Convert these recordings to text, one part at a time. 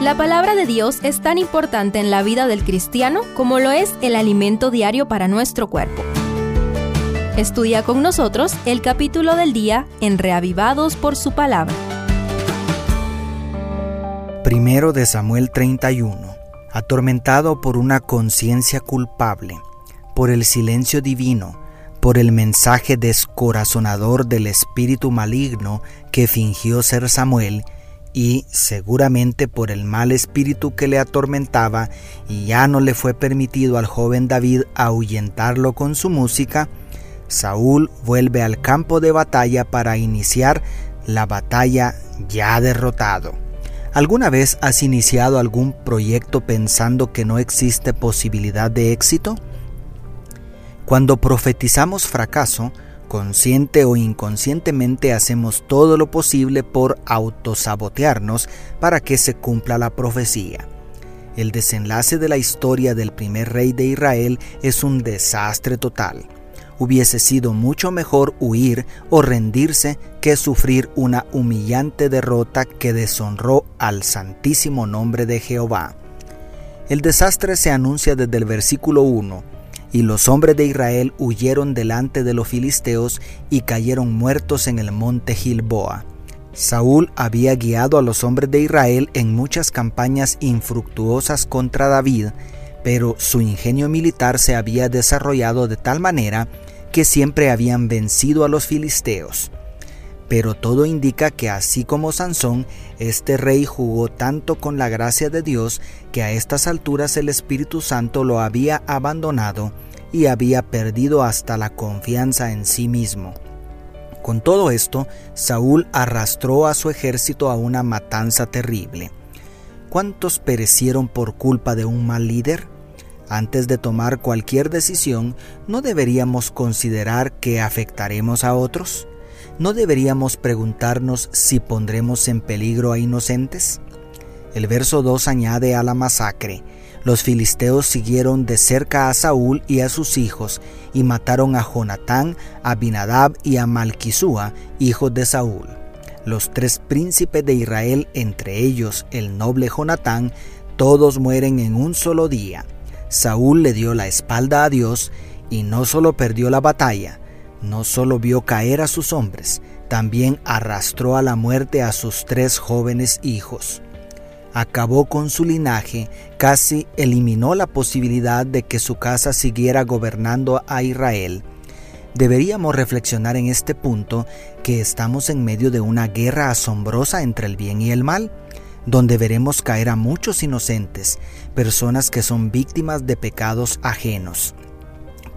La palabra de Dios es tan importante en la vida del cristiano como lo es el alimento diario para nuestro cuerpo. Estudia con nosotros el capítulo del día en Reavivados por su palabra. Primero de Samuel 31. Atormentado por una conciencia culpable, por el silencio divino, por el mensaje descorazonador del espíritu maligno que fingió ser Samuel, y seguramente por el mal espíritu que le atormentaba y ya no le fue permitido al joven David ahuyentarlo con su música, Saúl vuelve al campo de batalla para iniciar la batalla ya derrotado. ¿Alguna vez has iniciado algún proyecto pensando que no existe posibilidad de éxito? Cuando profetizamos fracaso, consciente o inconscientemente hacemos todo lo posible por autosabotearnos para que se cumpla la profecía. El desenlace de la historia del primer rey de Israel es un desastre total. Hubiese sido mucho mejor huir o rendirse que sufrir una humillante derrota que deshonró al santísimo nombre de Jehová. El desastre se anuncia desde el versículo 1 y los hombres de Israel huyeron delante de los filisteos y cayeron muertos en el monte Gilboa. Saúl había guiado a los hombres de Israel en muchas campañas infructuosas contra David, pero su ingenio militar se había desarrollado de tal manera que siempre habían vencido a los filisteos. Pero todo indica que así como Sansón, este rey jugó tanto con la gracia de Dios que a estas alturas el Espíritu Santo lo había abandonado y había perdido hasta la confianza en sí mismo. Con todo esto, Saúl arrastró a su ejército a una matanza terrible. ¿Cuántos perecieron por culpa de un mal líder? Antes de tomar cualquier decisión, ¿no deberíamos considerar que afectaremos a otros? ¿No deberíamos preguntarnos si pondremos en peligro a inocentes? El verso 2 añade a la masacre, los filisteos siguieron de cerca a Saúl y a sus hijos, y mataron a Jonatán, a Binadab y a Malquisúa, hijos de Saúl. Los tres príncipes de Israel, entre ellos el noble Jonatán, todos mueren en un solo día. Saúl le dio la espalda a Dios y no solo perdió la batalla, no solo vio caer a sus hombres, también arrastró a la muerte a sus tres jóvenes hijos. Acabó con su linaje, casi eliminó la posibilidad de que su casa siguiera gobernando a Israel. Deberíamos reflexionar en este punto que estamos en medio de una guerra asombrosa entre el bien y el mal, donde veremos caer a muchos inocentes, personas que son víctimas de pecados ajenos.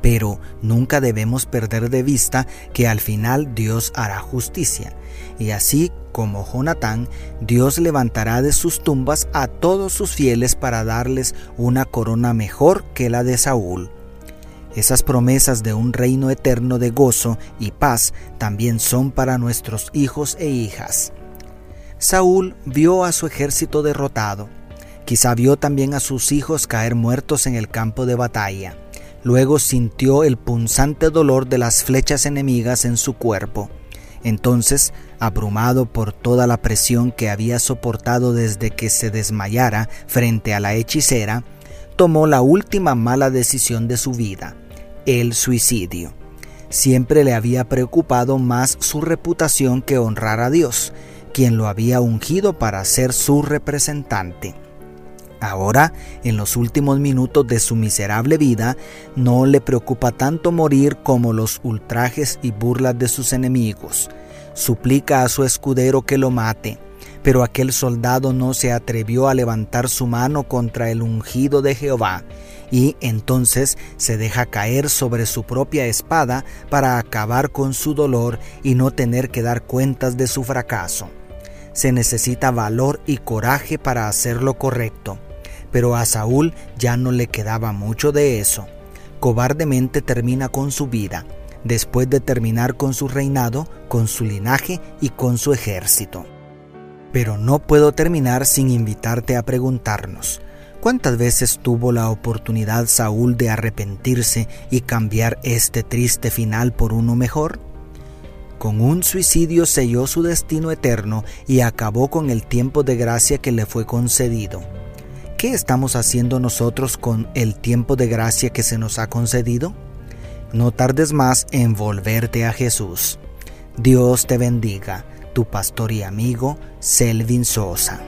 Pero nunca debemos perder de vista que al final Dios hará justicia. Y así como Jonatán, Dios levantará de sus tumbas a todos sus fieles para darles una corona mejor que la de Saúl. Esas promesas de un reino eterno de gozo y paz también son para nuestros hijos e hijas. Saúl vio a su ejército derrotado. Quizá vio también a sus hijos caer muertos en el campo de batalla. Luego sintió el punzante dolor de las flechas enemigas en su cuerpo. Entonces, abrumado por toda la presión que había soportado desde que se desmayara frente a la hechicera, tomó la última mala decisión de su vida, el suicidio. Siempre le había preocupado más su reputación que honrar a Dios, quien lo había ungido para ser su representante. Ahora, en los últimos minutos de su miserable vida, no le preocupa tanto morir como los ultrajes y burlas de sus enemigos. Suplica a su escudero que lo mate, pero aquel soldado no se atrevió a levantar su mano contra el ungido de Jehová, y entonces se deja caer sobre su propia espada para acabar con su dolor y no tener que dar cuentas de su fracaso. Se necesita valor y coraje para hacer lo correcto pero a Saúl ya no le quedaba mucho de eso. Cobardemente termina con su vida, después de terminar con su reinado, con su linaje y con su ejército. Pero no puedo terminar sin invitarte a preguntarnos, ¿cuántas veces tuvo la oportunidad Saúl de arrepentirse y cambiar este triste final por uno mejor? Con un suicidio selló su destino eterno y acabó con el tiempo de gracia que le fue concedido. ¿Qué estamos haciendo nosotros con el tiempo de gracia que se nos ha concedido? No tardes más en volverte a Jesús. Dios te bendiga, tu pastor y amigo Selvin Sosa.